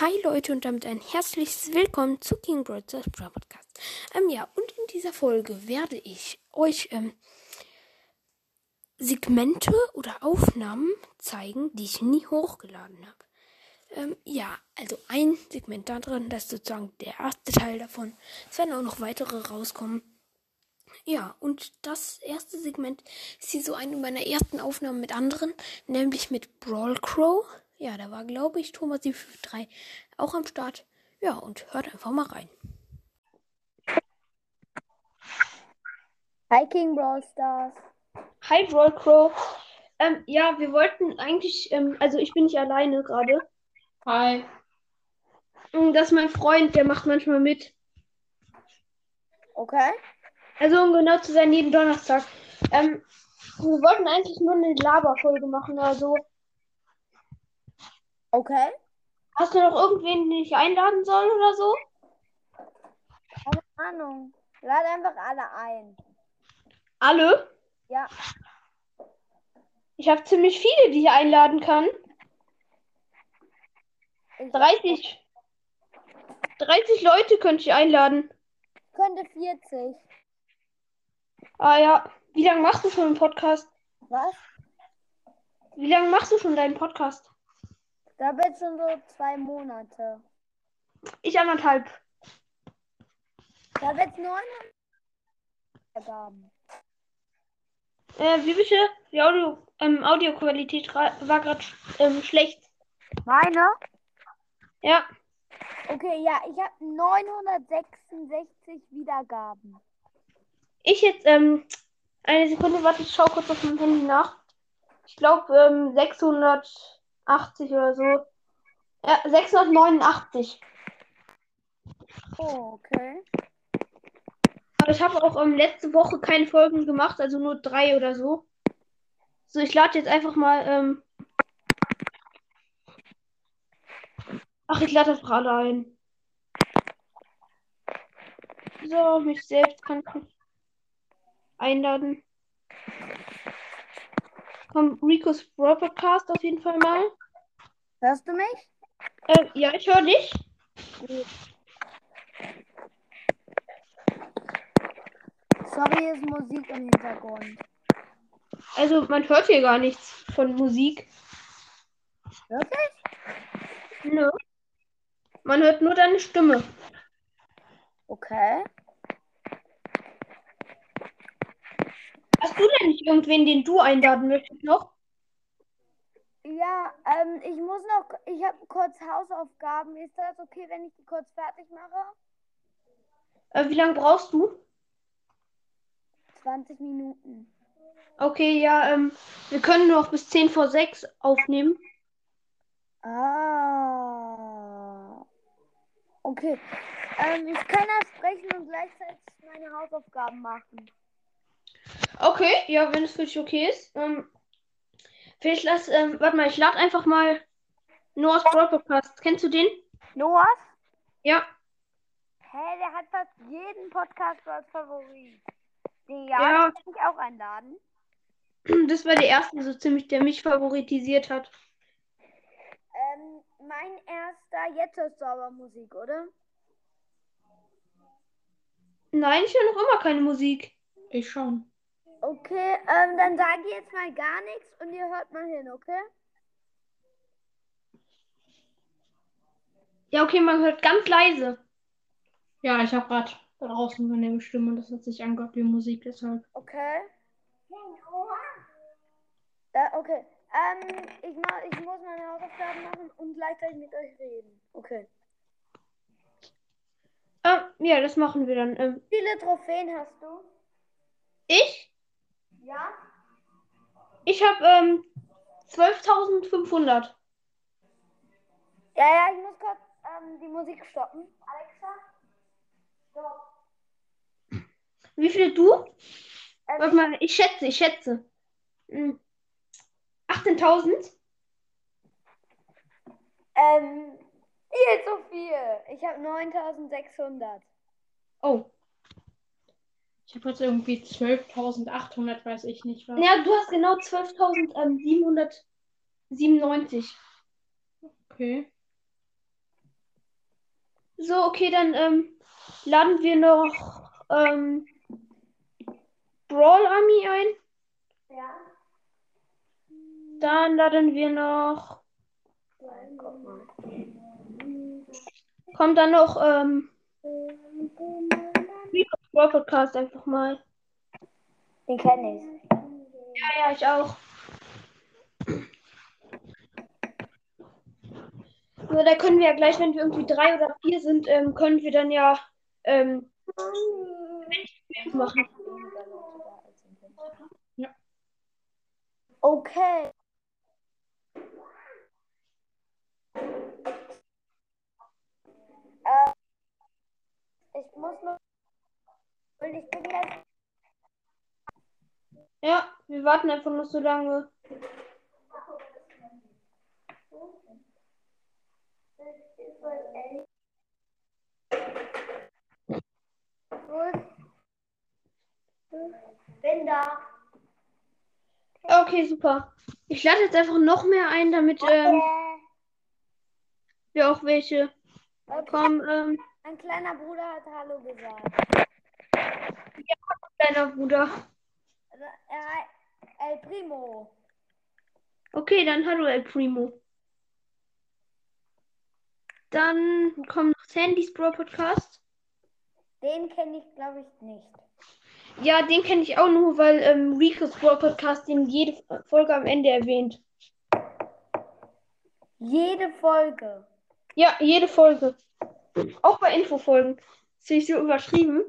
Hi Leute und damit ein herzliches Willkommen zu King Brothers Bra Podcast. Ähm, ja, und in dieser Folge werde ich euch ähm, Segmente oder Aufnahmen zeigen, die ich nie hochgeladen habe. Ähm, ja, also ein Segment da drin, das ist sozusagen der erste Teil davon. Es werden auch noch weitere rauskommen. Ja, und das erste Segment ist hier so eine meiner ersten Aufnahmen mit anderen, nämlich mit Brawl Crow. Ja, da war, glaube ich, Thomas 753 auch am Start. Ja, und hört einfach mal rein. Hi King Brawl Stars. Hi Brawl Crow. Ähm, ja, wir wollten eigentlich, ähm, also ich bin nicht alleine gerade. Hi. Und Das ist mein Freund, der macht manchmal mit. Okay. Also um genau zu sein, jeden Donnerstag. Ähm, wir wollten eigentlich nur eine Laberfolge machen oder so. Okay. Hast du noch irgendwen, den ich einladen soll oder so? Keine Ahnung. Lade einfach alle ein. Alle? Ja. Ich habe ziemlich viele, die ich einladen kann. Ich 30. 30 Leute könnte ich einladen. könnte 40. Ah ja. Wie lange machst du schon einen Podcast? Was? Wie lange machst du schon deinen Podcast? Da bin schon so zwei Monate. Ich anderthalb. Da wird neun Gaben. Äh, wie bitte? Die Audio, ähm, Audioqualität war gerade ähm, schlecht. Meine? Ja. Okay, ja, ich habe 966 Wiedergaben. Ich jetzt, ähm, eine Sekunde, warte, ich schau kurz auf meinem Handy nach. Ich glaube, ähm, 680 oder so. Ja, 689. Oh, okay. Aber ich habe auch ähm, letzte Woche keine Folgen gemacht, also nur drei oder so. So, ich lade jetzt einfach mal, ähm. Ach, ich lade das gerade ein. So, mich selbst kann ich einladen. Komm, Rico's Brawl Podcast auf jeden Fall mal. Hörst du mich? Äh, ja, ich höre dich. Gut. Sorry, ist Musik im Hintergrund. Also, man hört hier gar nichts von Musik. Wirklich? Nö. Man hört nur deine Stimme. Okay. Hast du denn nicht irgendwen, den du einladen möchtest noch? Ja, ähm, ich muss noch, ich habe kurz Hausaufgaben. Ist das okay, wenn ich die kurz fertig mache? Äh, wie lange brauchst du? 20 Minuten. Okay, ja, ähm, wir können noch bis 10 vor 6 aufnehmen. Ah. Okay. Ähm, ich kann das sprechen und gleichzeitig meine Hausaufgaben machen. Okay, ja, wenn es für dich okay ist. Ähm, vielleicht lass, ähm, warte mal, ich lade einfach mal Noah's Brawl Podcast. Kennst du den? Noah? Ja. Hä, der hat fast jeden Podcast als Favorit. Den Ja. ja, kann ich auch einladen. Das war der erste, so ziemlich, der mich favoritisiert hat. Ähm, mein erster, jetzt du aber Musik, oder? Nein, ich höre noch immer keine Musik. Ich schon. Okay, ähm, dann sage ich jetzt mal gar nichts und ihr hört mal hin, okay? Ja, okay, man hört ganz leise. Ja, ich habe gerade da draußen meine Stimme und das hat sich angehört wie Musik, deshalb. Okay. Äh, okay. Ähm, ich, mach, ich muss meine Hausaufgaben machen und gleichzeitig mit euch reden. Okay. Ähm, ja, das machen wir dann. Ähm, Wie viele Trophäen hast du? ich? Ja? Ich habe ähm, 12.500. Ja, ja, ich muss kurz ähm, die Musik stoppen. Alexa? Stopp. Wie viele du? Ähm, Warte mal, ich schätze, ich schätze. Hm. 18.000? Ähm, viel zu viel. Ich habe 9600. Oh. Ich habe jetzt irgendwie 12.800, weiß ich nicht was. Ja, du hast genau 12.797. Okay. So, okay, dann ähm, laden wir noch ähm, Brawl Army ein. Ja. Dann laden wir noch. Kommt dann noch ähm, Rico's Brawl Podcast einfach mal. Den kenne ich. Ja, ja, ich auch. So, da können wir ja gleich, wenn wir irgendwie drei oder vier sind, ähm, können wir dann ja ähm, machen. Okay. Äh, ich muss noch. Und ich bin gleich. Ja, wir warten einfach noch so lange. Bin da. Okay, super. Ich lade jetzt einfach noch mehr ein, damit ähm, wir auch welche Okay. kommen. Ähm, Mein kleiner Bruder hat Hallo gesagt. Kleiner Bruder. El Primo. Okay, dann hallo El Primo. Dann kommt noch Sandys Brawl Podcast. Den kenne ich, glaube ich, nicht. Ja, den kenne ich auch nur, weil ähm, Rico's Brawl Podcast den jede Folge am Ende erwähnt. Jede Folge. Ja, jede Folge. Auch bei Infofolgen. Das ist so überschrieben.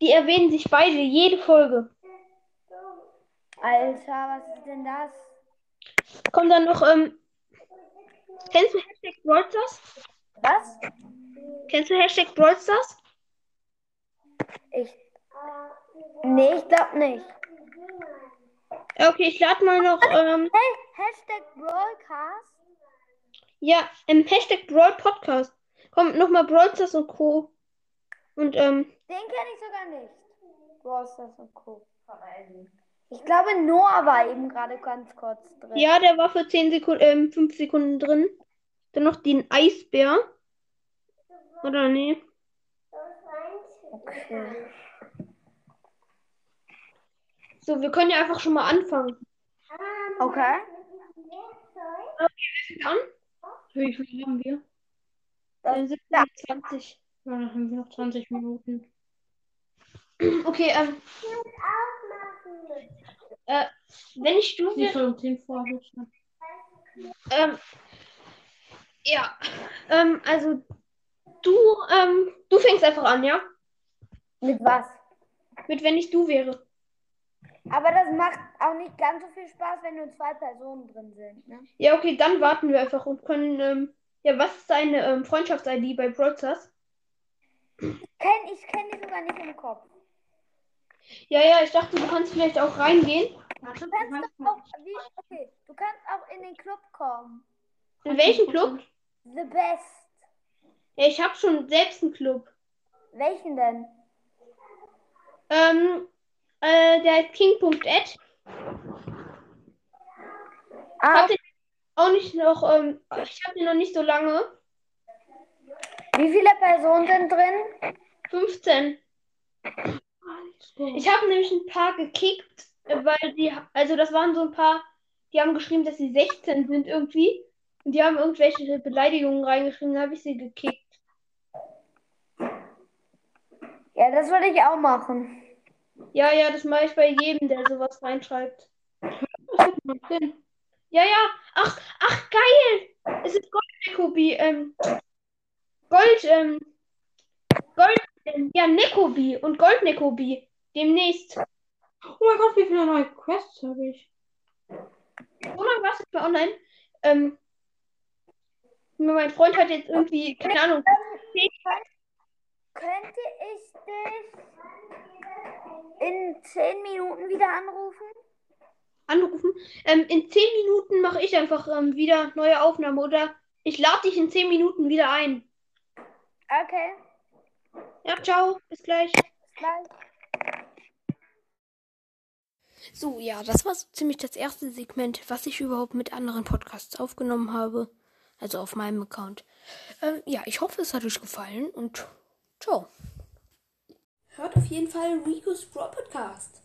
Die erwähnen sich beide, jede Folge. Alter, was ist denn das? Kommt dann noch, ähm, kennst du Hashtag Brawl Stars? Was? Kennst du Hashtag Brawl Stars? Ich. Nee, ich glaube nicht. Okay, ich lade mal noch, ähm, Hey, Hashtag Broadcast. ja, im Hashtag Brawl Podcast. Kommt nochmal Brawl Stars und Co. Und, ähm, Den kenne ich sogar nicht. Brosters und Co. Ich glaube, Noah war eben gerade ganz kurz drin. ja, der war für 10 Sekunden, ähm, 5 Sekunden drin. Dann noch den Eisbär. Oder nee? Okay. So, wir können ja einfach schon mal anfangen. Okay. An? Wie viel haben wir? Dann sind wir 20. Ja, dann haben wir noch 20 Minuten. Okay, ähm, äh, wenn ich du wäre, soll um 10 vor ähm, ja, ähm, also du, ähm, du fängst einfach an, ja? Mit was? Mit wenn ich du wäre. Aber das macht auch nicht ganz so viel Spaß, wenn nur zwei Personen drin sind. Ne? Ja, okay, dann warten wir einfach und können, ähm, ja, was ist deine ähm, Freundschafts-ID bei Stars? Kenn, ich kenne die sogar nicht im Kopf. Ja, ja, ich dachte, du kannst vielleicht auch reingehen. Warte, Du kannst doch auch, wie, okay, du kannst auch in den Club kommen. In welchen Club? The Best. Ja, ich habe schon selbst einen Club. Welchen denn? Ähm, äh, der heißt King.ed. Ah, Hab den auch nicht noch, ähm, ich habe den noch nicht so lange. Wie viele Personen sind drin? 15. Ich habe nämlich ein paar gekickt, äh, weil die, also das waren so ein paar, die haben geschrieben, dass sie 16 sind irgendwie. Und die haben irgendwelche Beleidigungen reingeschrieben, dann habe ich sie gekickt. Ja, das würde ich auch machen. Ja, ja, das mache ich bei jedem, der sowas reinschreibt. Ja, ja, ach, ach, geil! Es ist Gold-Nekobi, ähm, Gold, ähm, Gold, ähm, ja, Nekobi und Gold-Nekobi. Demnächst. Oh mein Gott, wie viele neue Quests habe ich? So lange warst du nicht mehr online. Ähm, mein Freund hat jetzt irgendwie, keine Ahnung, Könnte ich dich in zehn Minuten wieder anrufen? anrufen. Ähm, in 10 Minuten mache ich einfach ähm, wieder neue Aufnahme oder ich lade dich in 10 Minuten wieder ein. Okay, Ja, ciao, bis gleich. bis gleich. So, ja, das war so ziemlich das erste Segment, was ich überhaupt mit anderen Podcasts aufgenommen habe. Also auf meinem Account. Ähm, ja, ich hoffe, es hat euch gefallen und ciao. Hört auf jeden Fall Rico's Pro Podcast.